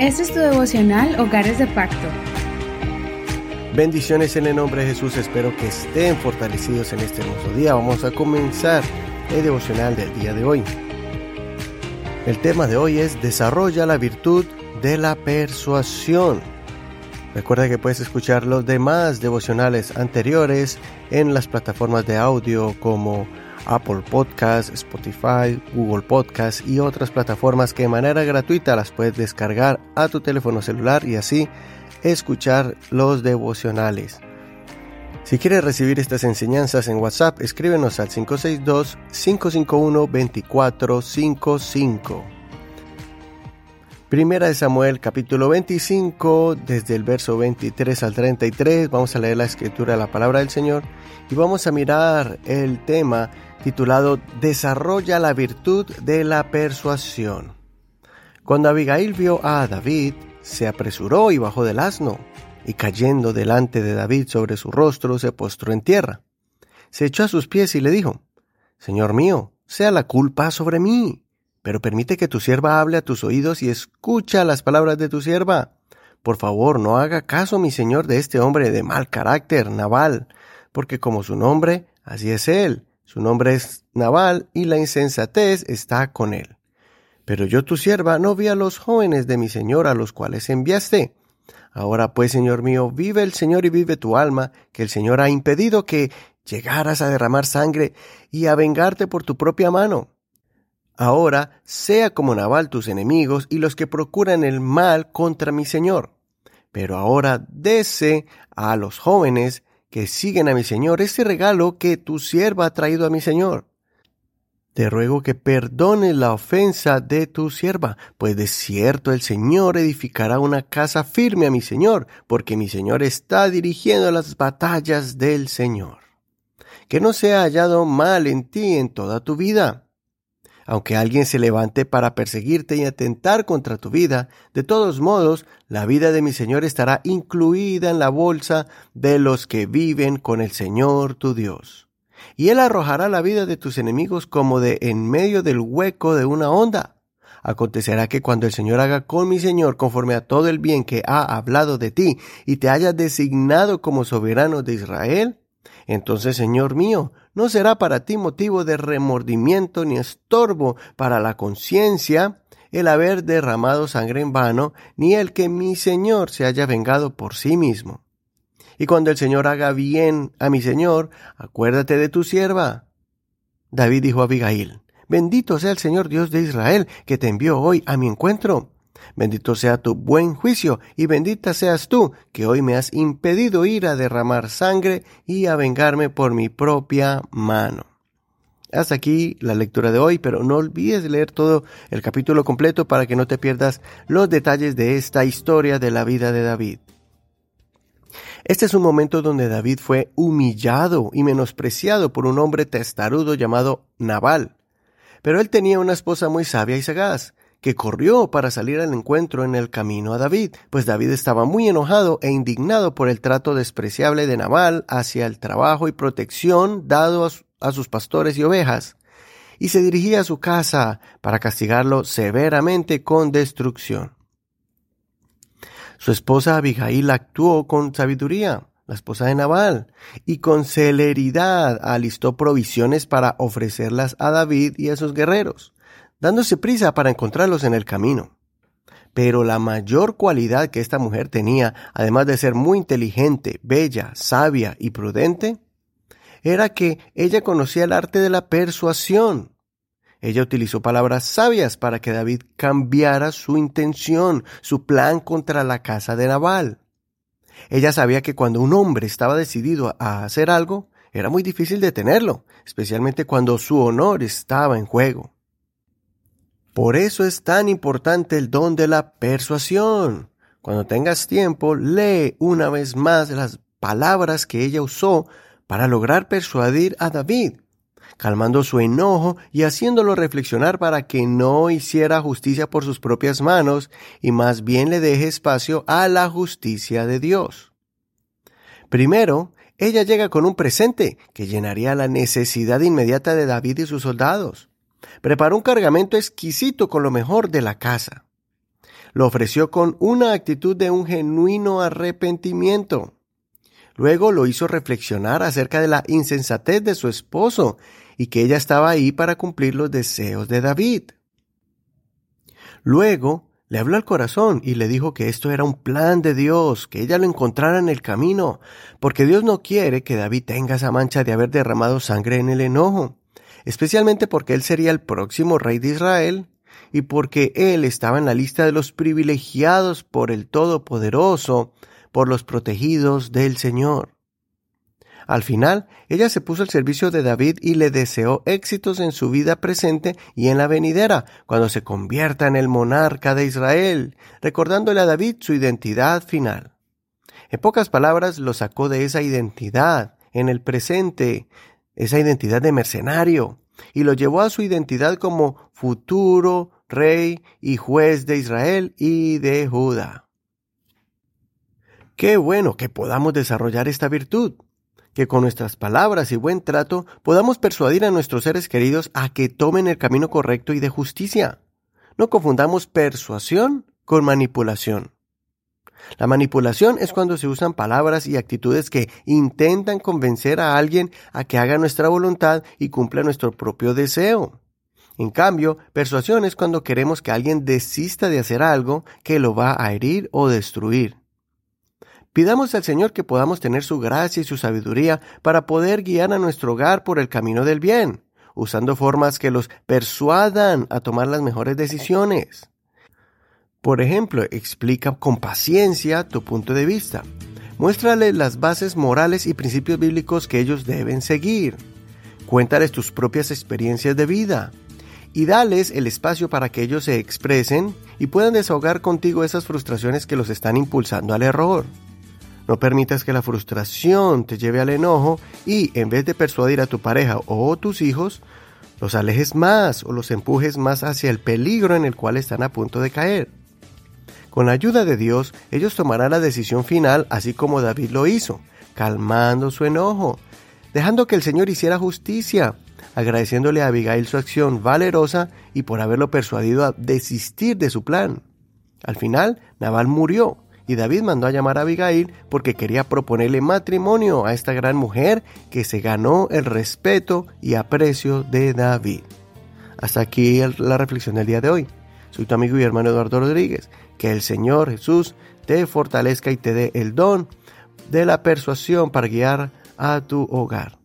Este es tu devocional Hogares de Pacto. Bendiciones en el nombre de Jesús, espero que estén fortalecidos en este hermoso día. Vamos a comenzar el devocional del día de hoy. El tema de hoy es Desarrolla la virtud de la persuasión. Recuerda que puedes escuchar los demás devocionales anteriores en las plataformas de audio como Apple Podcast, Spotify, Google Podcast y otras plataformas que de manera gratuita las puedes descargar a tu teléfono celular y así escuchar los devocionales. Si quieres recibir estas enseñanzas en WhatsApp, escríbenos al 562-551-2455. Primera de Samuel capítulo 25, desde el verso 23 al 33, vamos a leer la escritura de la palabra del Señor y vamos a mirar el tema titulado Desarrolla la virtud de la persuasión. Cuando Abigail vio a David, se apresuró y bajó del asno, y cayendo delante de David sobre su rostro, se postró en tierra. Se echó a sus pies y le dijo, Señor mío, sea la culpa sobre mí, pero permite que tu sierva hable a tus oídos y escucha las palabras de tu sierva. Por favor, no haga caso, mi señor, de este hombre de mal carácter, Naval, porque como su nombre, así es él, su nombre es Naval y la insensatez está con él. Pero yo tu sierva no vi a los jóvenes de mi señor a los cuales enviaste. Ahora pues, Señor mío, vive el Señor y vive tu alma, que el Señor ha impedido que llegaras a derramar sangre y a vengarte por tu propia mano. Ahora sea como Naval tus enemigos y los que procuran el mal contra mi Señor. Pero ahora dese a los jóvenes que siguen a mi Señor este regalo que tu sierva ha traído a mi Señor. Te ruego que perdones la ofensa de tu sierva, pues de cierto el Señor edificará una casa firme a mi Señor, porque mi Señor está dirigiendo las batallas del Señor. Que no sea hallado mal en ti en toda tu vida aunque alguien se levante para perseguirte y atentar contra tu vida, de todos modos, la vida de mi Señor estará incluida en la bolsa de los que viven con el Señor tu Dios. Y Él arrojará la vida de tus enemigos como de en medio del hueco de una onda. Acontecerá que cuando el Señor haga con mi Señor conforme a todo el bien que ha hablado de ti y te haya designado como soberano de Israel, entonces, Señor mío, no será para ti motivo de remordimiento ni estorbo para la conciencia el haber derramado sangre en vano, ni el que mi Señor se haya vengado por sí mismo. Y cuando el Señor haga bien a mi Señor, acuérdate de tu sierva. David dijo a Abigail, Bendito sea el Señor Dios de Israel, que te envió hoy a mi encuentro Bendito sea tu buen juicio y bendita seas tú, que hoy me has impedido ir a derramar sangre y a vengarme por mi propia mano. Hasta aquí la lectura de hoy, pero no olvides leer todo el capítulo completo para que no te pierdas los detalles de esta historia de la vida de David. Este es un momento donde David fue humillado y menospreciado por un hombre testarudo llamado Nabal. Pero él tenía una esposa muy sabia y sagaz, que corrió para salir al encuentro en el camino a David, pues David estaba muy enojado e indignado por el trato despreciable de Nabal hacia el trabajo y protección dado a, sus pastores y ovejas, y se dirigía a su casa para castigarlo severamente con destrucción. Su esposa Abigail actuó con sabiduría, la esposa de Nabal, y con celeridad alistó provisiones para ofrecerlas a David y a sus guerreros dándose prisa para encontrarlos en el camino. Pero la mayor cualidad que esta mujer tenía, además de ser muy inteligente, bella, sabia y prudente, era que ella conocía el arte de la persuasión. Ella utilizó palabras sabias para que David cambiara su intención, su plan contra la casa de Nabal. Ella sabía que cuando un hombre estaba decidido a hacer algo, era muy difícil detenerlo, especialmente cuando su honor estaba en juego. Por eso es tan importante el don de la persuasión. Cuando tengas tiempo, lee una vez más las palabras que ella usó para lograr persuadir a David, calmando su enojo y haciéndolo reflexionar para que no hiciera justicia por sus propias manos y más bien le deje espacio a la justicia de Dios. Primero, ella llega con un presente que llenaría la necesidad inmediata de David y sus soldados. Preparó un cargamento exquisito con lo mejor de la casa. Lo ofreció con una actitud de un genuino arrepentimiento. Luego lo hizo reflexionar acerca de la insensatez de su esposo y que ella estaba ahí para cumplir los deseos de David. Luego le habló al corazón y le dijo que esto era un plan de Dios, que ella lo encontrara en el camino, porque Dios no quiere que David tenga esa mancha de haber derramado sangre en el enojo, especialmente porque él sería el próximo rey de Israel y porque él estaba en la lista de los privilegiados por el Todopoderoso, por los protegidos del Señor. Al final, ella se puso al servicio de David y le deseó éxitos en su vida presente y en la venidera, cuando se convierta en el monarca de Israel, recordándole a David su identidad final. En pocas palabras, lo sacó de esa identidad en el presente, esa identidad de mercenario, y lo llevó a su identidad como futuro rey y juez de Israel y de Judá. Qué bueno que podamos desarrollar esta virtud que con nuestras palabras y buen trato podamos persuadir a nuestros seres queridos a que tomen el camino correcto y de justicia. No confundamos persuasión con manipulación. La manipulación es cuando se usan palabras y actitudes que intentan convencer a alguien a que haga nuestra voluntad y cumpla nuestro propio deseo. En cambio, persuasión es cuando queremos que alguien desista de hacer algo que lo va a herir o destruir. Pidamos al Señor que podamos tener su gracia y su sabiduría para poder guiar a nuestro hogar por el camino del bien, usando formas que los persuadan a tomar las mejores decisiones. Por ejemplo, explica con paciencia tu punto de vista. Muéstrale las bases morales y principios bíblicos que ellos deben seguir. Cuéntales tus propias experiencias de vida. Y dales el espacio para que ellos se expresen y puedan desahogar contigo esas frustraciones que los están impulsando al error. No permitas que la frustración te lleve al enojo y en vez de persuadir a tu pareja o tus hijos, los alejes más o los empujes más hacia el peligro en el cual están a punto de caer. Con la ayuda de Dios, ellos tomarán la decisión final así como David lo hizo, calmando su enojo, dejando que el Señor hiciera justicia, agradeciéndole a Abigail su acción valerosa y por haberlo persuadido a desistir de su plan. Al final, Naval murió, y David mandó a llamar a Abigail porque quería proponerle matrimonio a esta gran mujer que se ganó el respeto y aprecio de David. Hasta aquí la reflexión del día de hoy. Soy tu amigo y hermano Eduardo Rodríguez. Que el Señor Jesús te fortalezca y te dé el don de la persuasión para guiar a tu hogar.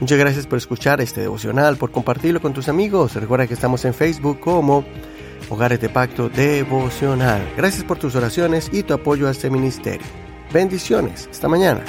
Muchas gracias por escuchar este devocional, por compartirlo con tus amigos. Recuerda que estamos en Facebook como Hogares de Pacto Devocional. Gracias por tus oraciones y tu apoyo a este ministerio. Bendiciones. Hasta mañana.